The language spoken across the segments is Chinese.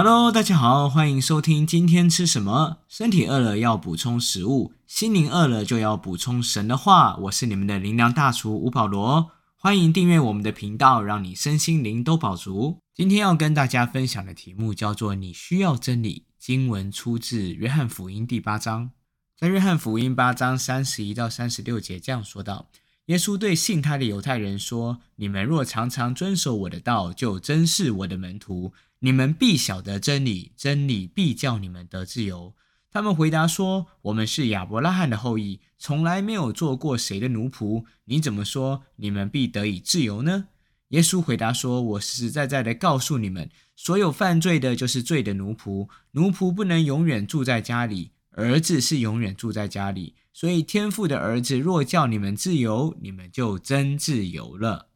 Hello，大家好，欢迎收听今天吃什么。身体饿了要补充食物，心灵饿了就要补充神的话。我是你们的灵粮大厨吴保罗，欢迎订阅我们的频道，让你身心灵都饱足。今天要跟大家分享的题目叫做“你需要真理”。经文出自约翰福音第八章，在约翰福音八章三十一到三十六节这样说道：耶稣对信他的犹太人说：“你们若常常遵守我的道，就真是我的门徒。”你们必晓得真理，真理必叫你们得自由。他们回答说：“我们是亚伯拉罕的后裔，从来没有做过谁的奴仆。你怎么说你们必得以自由呢？”耶稣回答说：“我实实在在的告诉你们，所有犯罪的，就是罪的奴仆。奴仆不能永远住在家里，儿子是永远住在家里。所以天父的儿子若叫你们自由，你们就真自由了。”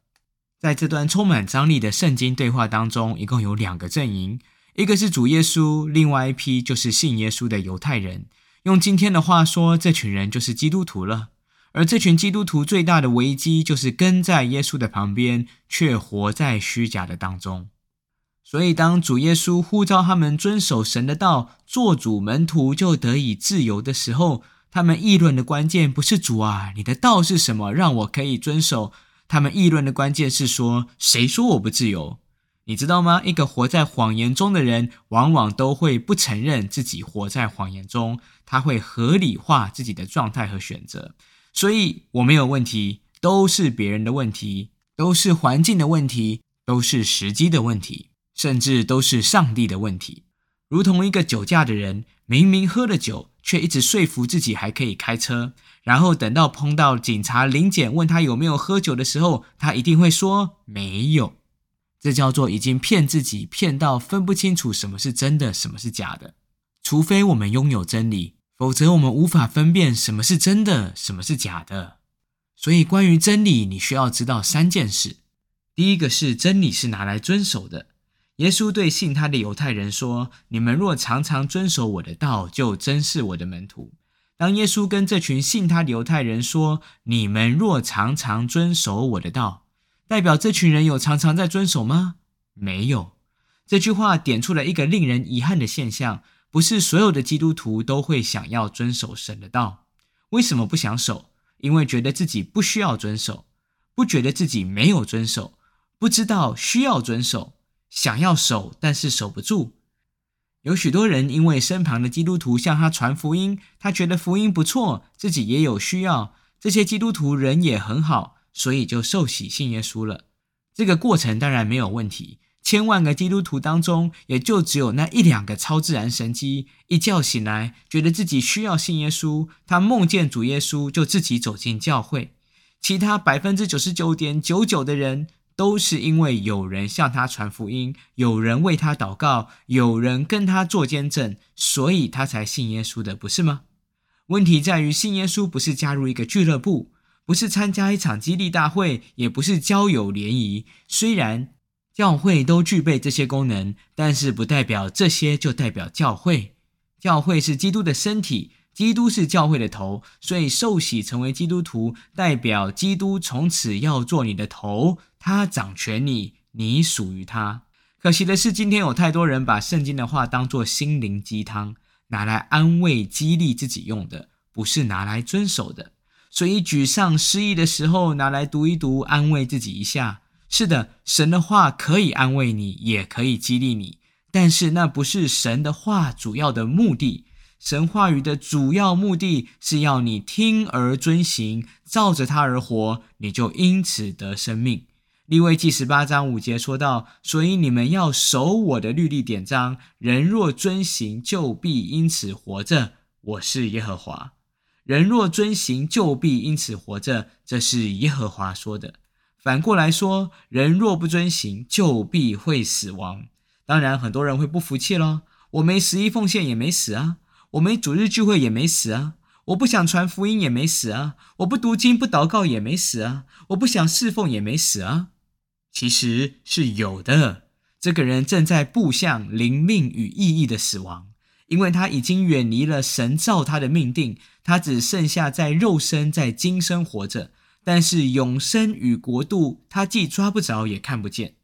在这段充满张力的圣经对话当中，一共有两个阵营，一个是主耶稣，另外一批就是信耶稣的犹太人。用今天的话说，这群人就是基督徒了。而这群基督徒最大的危机，就是跟在耶稣的旁边，却活在虚假的当中。所以，当主耶稣呼召他们遵守神的道，做主门徒就得以自由的时候，他们议论的关键不是主啊，你的道是什么，让我可以遵守。他们议论的关键是说：“谁说我不自由？你知道吗？一个活在谎言中的人，往往都会不承认自己活在谎言中，他会合理化自己的状态和选择。所以，我没有问题，都是别人的问题，都是环境的问题，都是时机的问题，甚至都是上帝的问题。如同一个酒驾的人，明明喝了酒，却一直说服自己还可以开车。”然后等到碰到警察临检问他有没有喝酒的时候，他一定会说没有。这叫做已经骗自己，骗到分不清楚什么是真的，什么是假的。除非我们拥有真理，否则我们无法分辨什么是真的，什么是假的。所以，关于真理，你需要知道三件事。第一个是真理是拿来遵守的。耶稣对信他的犹太人说：“你们若常常遵守我的道，就真是我的门徒。”当耶稣跟这群信他犹太人说：“你们若常常遵守我的道”，代表这群人有常常在遵守吗？没有。这句话点出了一个令人遗憾的现象：不是所有的基督徒都会想要遵守神的道。为什么不想守？因为觉得自己不需要遵守，不觉得自己没有遵守，不知道需要遵守，想要守但是守不住。有许多人因为身旁的基督徒向他传福音，他觉得福音不错，自己也有需要，这些基督徒人也很好，所以就受洗信耶稣了。这个过程当然没有问题。千万个基督徒当中，也就只有那一两个超自然神机，一觉醒来觉得自己需要信耶稣，他梦见主耶稣就自己走进教会。其他百分之九十九点九九的人。都是因为有人向他传福音，有人为他祷告，有人跟他做见证，所以他才信耶稣的，不是吗？问题在于，信耶稣不是加入一个俱乐部，不是参加一场激励大会，也不是交友联谊。虽然教会都具备这些功能，但是不代表这些就代表教会。教会是基督的身体。基督是教会的头，所以受洗成为基督徒，代表基督从此要做你的头，他掌权你，你属于他。可惜的是，今天有太多人把圣经的话当作心灵鸡汤，拿来安慰、激励自己用的，不是拿来遵守的。所以沮丧、失意的时候，拿来读一读，安慰自己一下。是的，神的话可以安慰你，也可以激励你，但是那不是神的话主要的目的。神话语的主要目的是要你听而遵行，照着它而活，你就因此得生命。利未记十八章五节说到：“所以你们要守我的律例典章，人若遵行，就必因此活着。我是耶和华。人若遵行，就必因此活着。这是耶和华说的。反过来说，人若不遵行，就必会死亡。当然，很多人会不服气咯，我没十一奉献也没死啊。”我没主日聚会也没死啊，我不想传福音也没死啊，我不读经不祷告也没死啊，我不想侍奉也没死啊。其实是有的，这个人正在步向灵命与意义的死亡，因为他已经远离了神造他的命定，他只剩下在肉身在今生活着，但是永生与国度他既抓不着也看不见。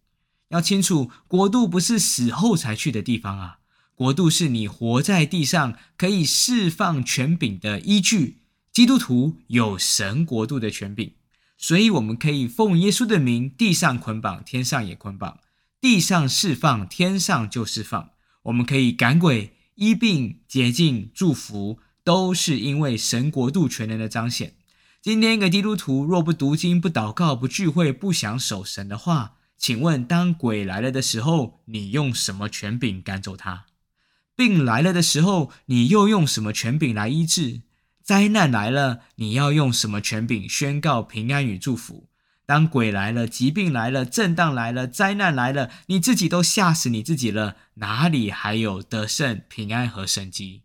要清楚，国度不是死后才去的地方啊，国度是你活在地上可以释放权柄的依据。基督徒有神国度的权柄，所以我们可以奉耶稣的名，地上捆绑，天上也捆绑；地上释放，天上就释放。我们可以赶鬼、医病、洁净、祝福，都是因为神国度全能的彰显。今天一个基督徒若不读经、不祷告、不聚会、不想守神的话，请问，当鬼来了的时候，你用什么权柄赶走他？病来了的时候，你又用什么权柄来医治？灾难来了，你要用什么权柄宣告平安与祝福？当鬼来了，疾病来了，震荡来了，灾难来了，你自己都吓死你自己了，哪里还有得胜、平安和神机？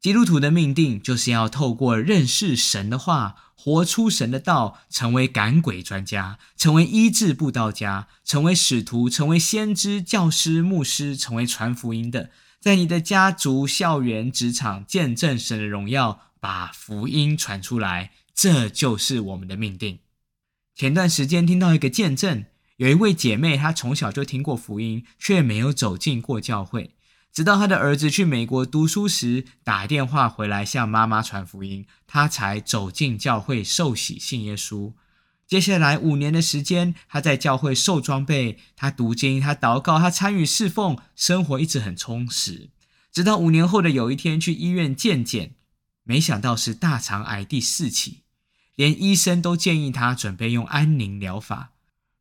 基督徒的命定就是要透过认识神的话，活出神的道，成为赶鬼专家，成为医治布道家，成为使徒，成为先知、教师、牧师，成为传福音的，在你的家族、校园、职场见证神的荣耀，把福音传出来，这就是我们的命定。前段时间听到一个见证，有一位姐妹，她从小就听过福音，却没有走进过教会。直到她的儿子去美国读书时，打电话回来向妈妈传福音，她才走进教会受洗信耶稣。接下来五年的时间，她在教会受装备，她读经，她祷告，她参与侍奉，生活一直很充实。直到五年后的有一天去医院健检，没想到是大肠癌第四期，连医生都建议他准备用安宁疗法。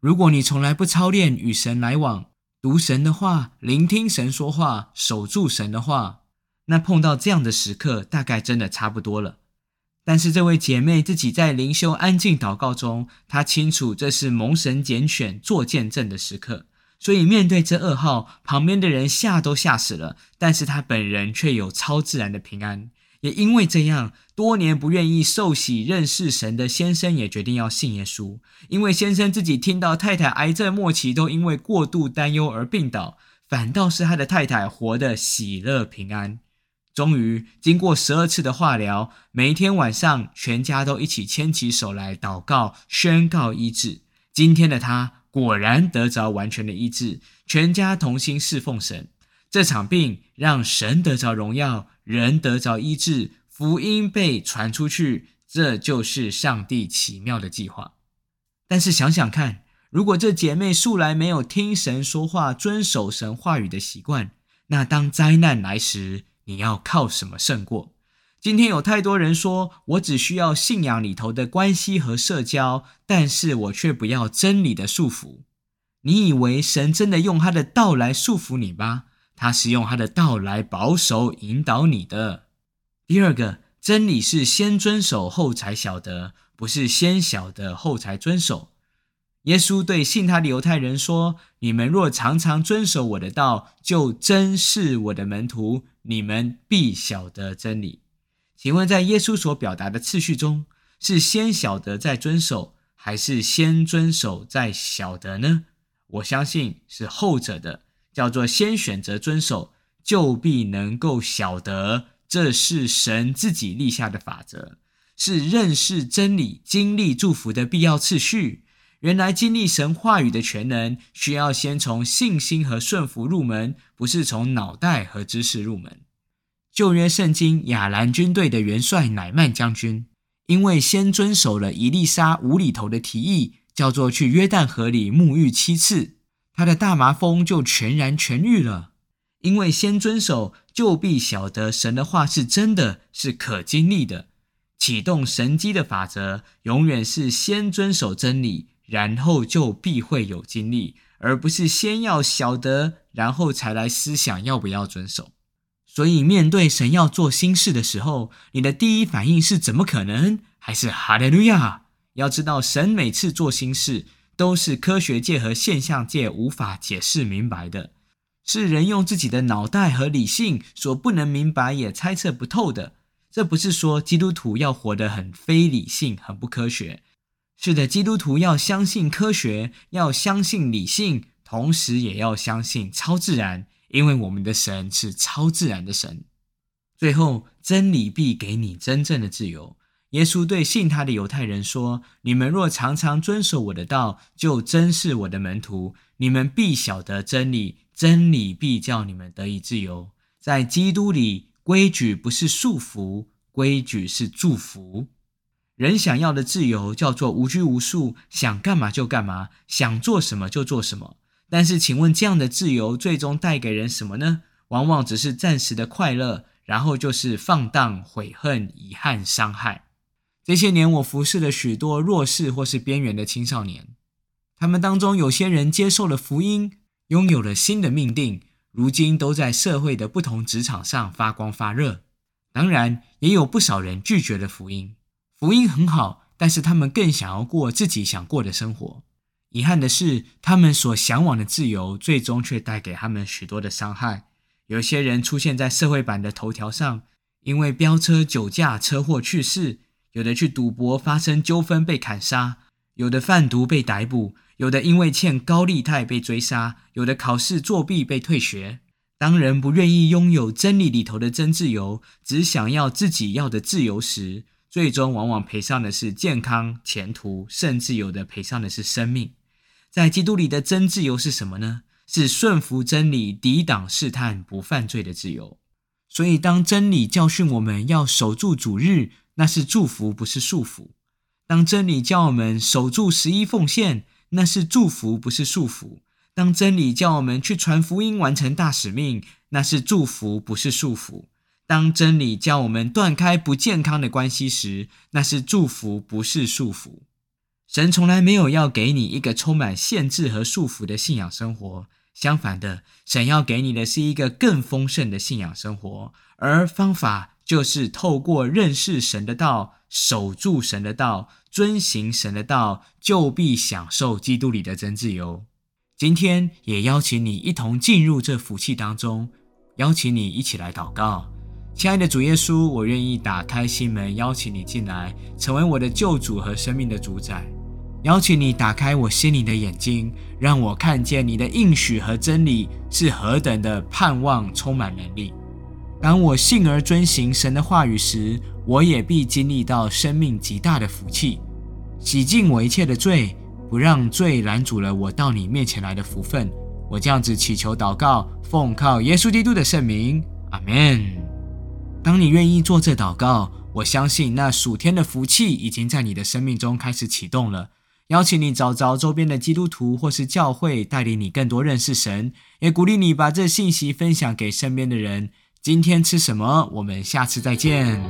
如果你从来不操练与神来往，读神的话，聆听神说话，守住神的话，那碰到这样的时刻，大概真的差不多了。但是这位姐妹自己在灵修、安静祷告中，她清楚这是蒙神拣选做见证的时刻，所以面对这噩耗，旁边的人吓都吓死了，但是她本人却有超自然的平安。也因为这样，多年不愿意受洗认识神的先生也决定要信耶稣。因为先生自己听到太太癌症末期都因为过度担忧而病倒，反倒是他的太太活得喜乐平安。终于经过十二次的化疗，每一天晚上全家都一起牵起手来祷告，宣告医治。今天的他果然得着完全的医治，全家同心侍奉神。这场病让神得着荣耀。人得着医治，福音被传出去，这就是上帝奇妙的计划。但是想想看，如果这姐妹素来没有听神说话、遵守神话语的习惯，那当灾难来时，你要靠什么胜过？今天有太多人说，我只需要信仰里头的关系和社交，但是我却不要真理的束缚。你以为神真的用他的道来束缚你吗？他是用他的道来保守引导你的。第二个真理是先遵守后才晓得，不是先晓得后才遵守。耶稣对信他的犹太人说：“你们若常常遵守我的道，就真是我的门徒，你们必晓得真理。”请问，在耶稣所表达的次序中，是先晓得再遵守，还是先遵守再晓得呢？我相信是后者的。叫做先选择遵守，就必能够晓得，这是神自己立下的法则，是认识真理、经历祝福的必要次序。原来经历神话语的全能，需要先从信心和顺服入门，不是从脑袋和知识入门。旧约圣经亚兰军队的元帅乃曼将军，因为先遵守了伊丽莎无厘头的提议，叫做去约旦河里沐浴七次。他的大麻风就全然痊愈了，因为先遵守，就必晓得神的话是真的，是可经历的。启动神机的法则，永远是先遵守真理，然后就必会有经历，而不是先要晓得，然后才来思想要不要遵守。所以，面对神要做新事的时候，你的第一反应是怎么可能？还是哈利路亚？要知道，神每次做新事。都是科学界和现象界无法解释明白的，是人用自己的脑袋和理性所不能明白也猜测不透的。这不是说基督徒要活得很非理性、很不科学。是的，基督徒要相信科学，要相信理性，同时也要相信超自然，因为我们的神是超自然的神。最后，真理必给你真正的自由。耶稣对信他的犹太人说：“你们若常常遵守我的道，就真是我的门徒。你们必晓得真理，真理必叫你们得以自由。在基督里，规矩不是束缚，规矩是祝福。人想要的自由叫做无拘无束，想干嘛就干嘛，想做什么就做什么。但是，请问这样的自由最终带给人什么呢？往往只是暂时的快乐，然后就是放荡、悔恨、遗憾、伤害。这些年，我服侍了许多弱势或是边缘的青少年，他们当中有些人接受了福音，拥有了新的命定，如今都在社会的不同职场上发光发热。当然，也有不少人拒绝了福音。福音很好，但是他们更想要过自己想过的生活。遗憾的是，他们所向往的自由，最终却带给他们许多的伤害。有些人出现在社会版的头条上，因为飙车、酒驾、车祸去世；有的去赌博发生纠纷被砍杀；有的贩毒被逮捕；有的因为欠高利贷被追杀；有的考试作弊被退学。当人不愿意拥有真理里头的真自由，只想要自己要的自由时，最终往往赔上的是健康、前途，甚至有的赔上的是生命。在基督里的真自由是什么呢？是顺服真理、抵挡试探、不犯罪的自由。所以，当真理教训我们要守住主日，那是祝福，不是束缚；当真理教我们守住十一奉献，那是祝福，不是束缚；当真理叫我们去传福音、完成大使命，那是祝福，不是束缚。当真理教我们断开不健康的关系时，那是祝福，不是束缚。神从来没有要给你一个充满限制和束缚的信仰生活，相反的，神要给你的是一个更丰盛的信仰生活。而方法就是透过认识神的道，守住神的道，遵行神的道，就必享受基督里的真自由。今天也邀请你一同进入这福气当中，邀请你一起来祷告。亲爱的主耶稣，我愿意打开心门，邀请你进来，成为我的救主和生命的主宰。邀请你打开我心灵的眼睛，让我看见你的应许和真理是何等的盼望，充满能力。当我信而遵行神的话语时，我也必经历到生命极大的福气，洗净我一切的罪，不让罪拦阻了我到你面前来的福分。我这样子祈求祷告，奉靠耶稣基督的圣名，阿门。当你愿意做这祷告，我相信那属天的福气已经在你的生命中开始启动了。邀请你找找周边的基督徒或是教会，带领你更多认识神，也鼓励你把这信息分享给身边的人。今天吃什么？我们下次再见。